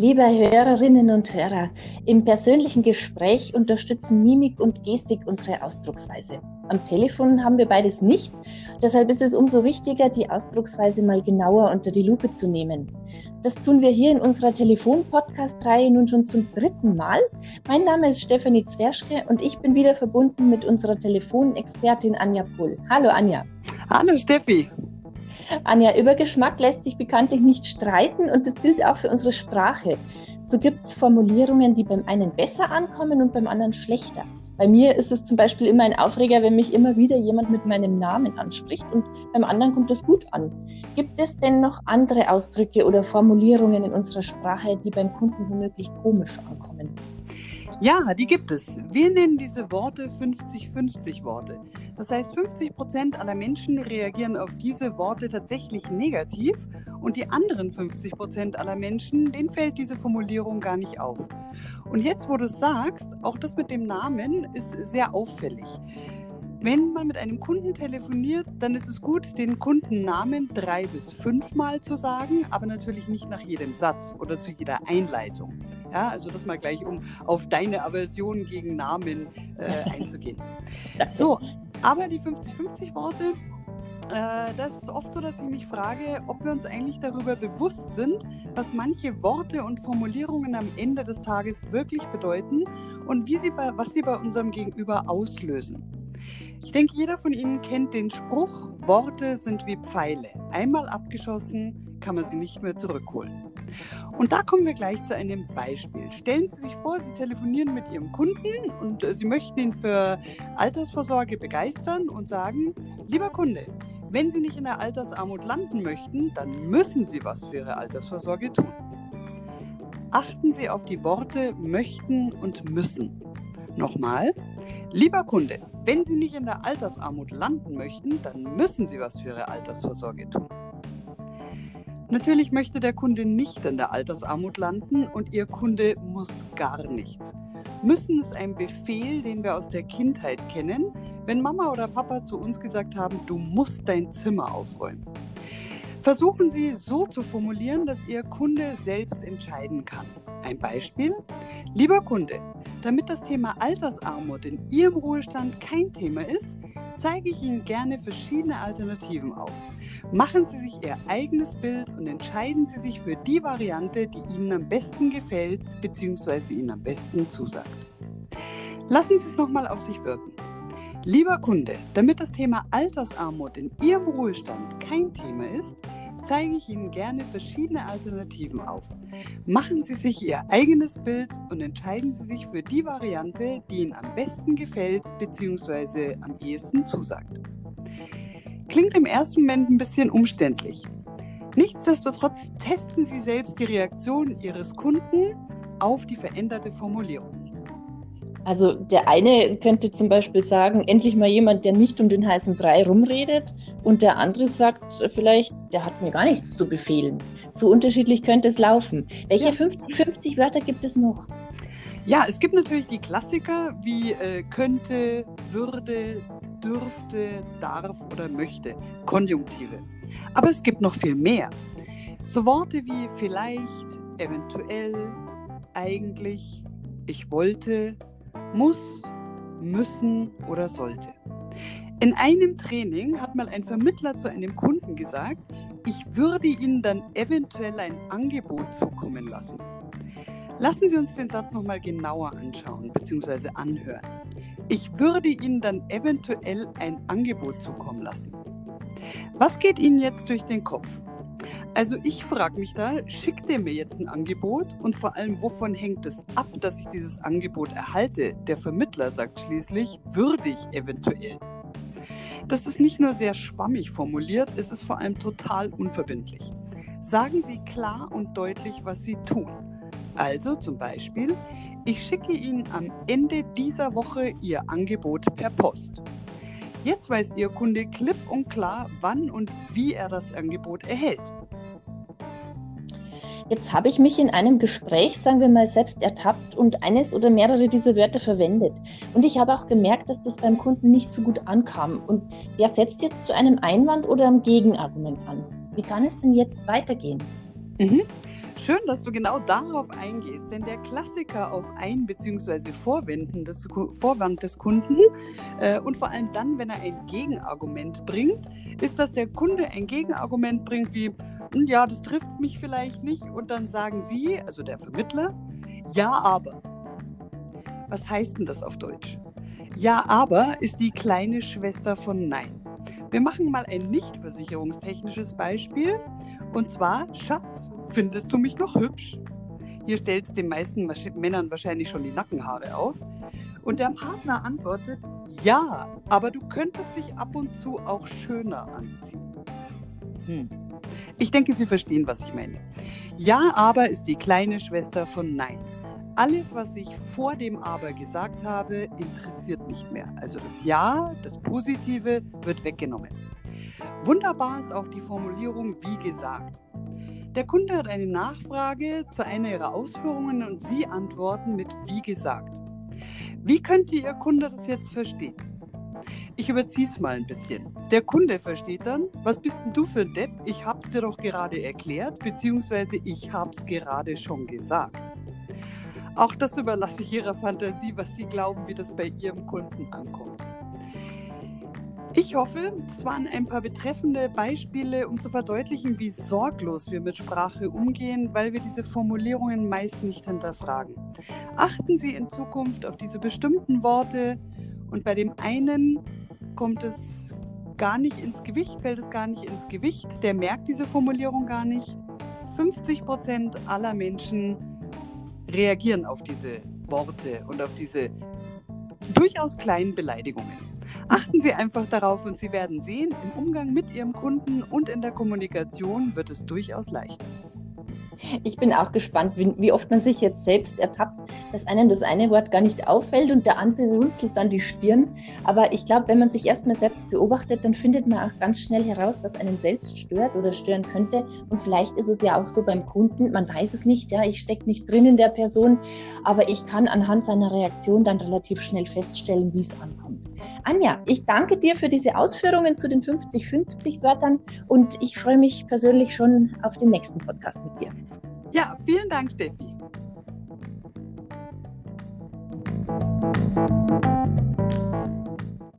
Liebe Hörerinnen und Hörer, im persönlichen Gespräch unterstützen Mimik und Gestik unsere Ausdrucksweise. Am Telefon haben wir beides nicht, deshalb ist es umso wichtiger, die Ausdrucksweise mal genauer unter die Lupe zu nehmen. Das tun wir hier in unserer Telefon-Podcast-Reihe nun schon zum dritten Mal. Mein Name ist Stefanie Zwerschke und ich bin wieder verbunden mit unserer Telefonexpertin Anja Pohl. Hallo Anja. Hallo Steffi. Anja, über Geschmack lässt sich bekanntlich nicht streiten und das gilt auch für unsere Sprache. So gibt es Formulierungen, die beim einen besser ankommen und beim anderen schlechter. Bei mir ist es zum Beispiel immer ein Aufreger, wenn mich immer wieder jemand mit meinem Namen anspricht und beim anderen kommt das gut an. Gibt es denn noch andere Ausdrücke oder Formulierungen in unserer Sprache, die beim Kunden womöglich komisch ankommen? Ja, die gibt es. Wir nennen diese Worte 50-50 Worte. Das heißt, 50 Prozent aller Menschen reagieren auf diese Worte tatsächlich negativ und die anderen 50 Prozent aller Menschen, denen fällt diese Formulierung gar nicht auf. Und jetzt, wo du es sagst, auch das mit dem Namen ist sehr auffällig. Wenn man mit einem Kunden telefoniert, dann ist es gut, den Kundennamen drei bis fünfmal zu sagen, aber natürlich nicht nach jedem Satz oder zu jeder Einleitung. Ja, also das mal gleich, um auf deine Aversion gegen Namen äh, einzugehen. So, aber die 50-50 Worte, äh, das ist oft so, dass ich mich frage, ob wir uns eigentlich darüber bewusst sind, was manche Worte und Formulierungen am Ende des Tages wirklich bedeuten und wie sie bei, was sie bei unserem Gegenüber auslösen. Ich denke, jeder von Ihnen kennt den Spruch, Worte sind wie Pfeile. Einmal abgeschossen, kann man sie nicht mehr zurückholen. Und da kommen wir gleich zu einem Beispiel. Stellen Sie sich vor, Sie telefonieren mit Ihrem Kunden und äh, Sie möchten ihn für Altersvorsorge begeistern und sagen, lieber Kunde, wenn Sie nicht in der Altersarmut landen möchten, dann müssen Sie was für Ihre Altersvorsorge tun. Achten Sie auf die Worte möchten und müssen. Nochmal, lieber Kunde, wenn Sie nicht in der Altersarmut landen möchten, dann müssen Sie was für Ihre Altersvorsorge tun. Natürlich möchte der Kunde nicht in der Altersarmut landen und Ihr Kunde muss gar nichts. Müssen ist ein Befehl, den wir aus der Kindheit kennen, wenn Mama oder Papa zu uns gesagt haben, du musst dein Zimmer aufräumen. Versuchen Sie so zu formulieren, dass Ihr Kunde selbst entscheiden kann. Ein Beispiel. Lieber Kunde, damit das Thema Altersarmut in Ihrem Ruhestand kein Thema ist, zeige ich Ihnen gerne verschiedene Alternativen auf. Machen Sie sich Ihr eigenes Bild und entscheiden Sie sich für die Variante, die Ihnen am besten gefällt bzw. Ihnen am besten zusagt. Lassen Sie es nochmal auf sich wirken. Lieber Kunde, damit das Thema Altersarmut in Ihrem Ruhestand kein Thema ist, zeige ich Ihnen gerne verschiedene Alternativen auf. Machen Sie sich Ihr eigenes Bild und entscheiden Sie sich für die Variante, die Ihnen am besten gefällt bzw. am ehesten zusagt. Klingt im ersten Moment ein bisschen umständlich. Nichtsdestotrotz testen Sie selbst die Reaktion Ihres Kunden auf die veränderte Formulierung. Also der eine könnte zum Beispiel sagen, endlich mal jemand, der nicht um den heißen Brei rumredet. Und der andere sagt vielleicht, der hat mir gar nichts zu befehlen. So unterschiedlich könnte es laufen. Welche ja. 50, 50 Wörter gibt es noch? Ja, es gibt natürlich die Klassiker wie äh, könnte, würde, dürfte, darf oder möchte. Konjunktive. Aber es gibt noch viel mehr. So Worte wie vielleicht, eventuell, eigentlich, ich wollte, muss, müssen oder sollte. In einem Training hat mal ein Vermittler zu einem Kunden gesagt, ich würde Ihnen dann eventuell ein Angebot zukommen lassen. Lassen Sie uns den Satz nochmal genauer anschauen bzw. anhören. Ich würde Ihnen dann eventuell ein Angebot zukommen lassen. Was geht Ihnen jetzt durch den Kopf? Also ich frage mich da, schickt er mir jetzt ein Angebot und vor allem, wovon hängt es ab, dass ich dieses Angebot erhalte? Der Vermittler sagt schließlich, würdig eventuell. Das ist nicht nur sehr schwammig formuliert, es ist vor allem total unverbindlich. Sagen Sie klar und deutlich, was Sie tun. Also zum Beispiel, ich schicke Ihnen am Ende dieser Woche Ihr Angebot per Post. Jetzt weiß Ihr Kunde klipp und klar, wann und wie er das Angebot erhält. Jetzt habe ich mich in einem Gespräch, sagen wir mal, selbst ertappt und eines oder mehrere dieser Wörter verwendet. Und ich habe auch gemerkt, dass das beim Kunden nicht so gut ankam. Und der setzt jetzt zu einem Einwand oder einem Gegenargument an. Wie kann es denn jetzt weitergehen? Mhm. Schön, dass du genau darauf eingehst, denn der Klassiker auf Ein- bzw. Vorwand des, Vorwand des Kunden äh, und vor allem dann, wenn er ein Gegenargument bringt, ist, dass der Kunde ein Gegenargument bringt wie, hm, ja, das trifft mich vielleicht nicht und dann sagen Sie, also der Vermittler, ja, aber. Was heißt denn das auf Deutsch? Ja, aber ist die kleine Schwester von Nein. Wir machen mal ein nicht versicherungstechnisches Beispiel. Und zwar, Schatz, findest du mich noch hübsch? Hier stellt es den meisten Männern wahrscheinlich schon die Nackenhaare auf. Und der Partner antwortet, ja, aber du könntest dich ab und zu auch schöner anziehen. Hm. Ich denke, Sie verstehen, was ich meine. Ja, aber ist die kleine Schwester von Nein. Alles, was ich vor dem Aber gesagt habe, interessiert nicht mehr. Also das Ja, das Positive wird weggenommen. Wunderbar ist auch die Formulierung wie gesagt. Der Kunde hat eine Nachfrage zu einer Ihrer Ausführungen und Sie antworten mit wie gesagt. Wie könnte Ihr Kunde das jetzt verstehen? Ich überziehe es mal ein bisschen. Der Kunde versteht dann, was bist denn du für ein Depp? Ich hab's dir doch gerade erklärt, beziehungsweise ich hab's gerade schon gesagt. Auch das überlasse ich Ihrer Fantasie, was Sie glauben, wie das bei Ihrem Kunden ankommt. Ich hoffe, es waren ein paar betreffende Beispiele, um zu verdeutlichen, wie sorglos wir mit Sprache umgehen, weil wir diese Formulierungen meist nicht hinterfragen. Achten Sie in Zukunft auf diese bestimmten Worte und bei dem einen kommt es gar nicht ins Gewicht, fällt es gar nicht ins Gewicht, der merkt diese Formulierung gar nicht. 50 Prozent aller Menschen reagieren auf diese Worte und auf diese durchaus kleinen Beleidigungen. Achten Sie einfach darauf und Sie werden sehen, im Umgang mit Ihrem Kunden und in der Kommunikation wird es durchaus leichter. Ich bin auch gespannt, wie, wie, oft man sich jetzt selbst ertappt, dass einem das eine Wort gar nicht auffällt und der andere runzelt dann die Stirn. Aber ich glaube, wenn man sich erstmal selbst beobachtet, dann findet man auch ganz schnell heraus, was einen selbst stört oder stören könnte. Und vielleicht ist es ja auch so beim Kunden, man weiß es nicht, ja, ich stecke nicht drin in der Person, aber ich kann anhand seiner Reaktion dann relativ schnell feststellen, wie es ankommt. Anja, ich danke dir für diese Ausführungen zu den 50-50 Wörtern und ich freue mich persönlich schon auf den nächsten Podcast mit dir. Ja, vielen Dank, Steffi.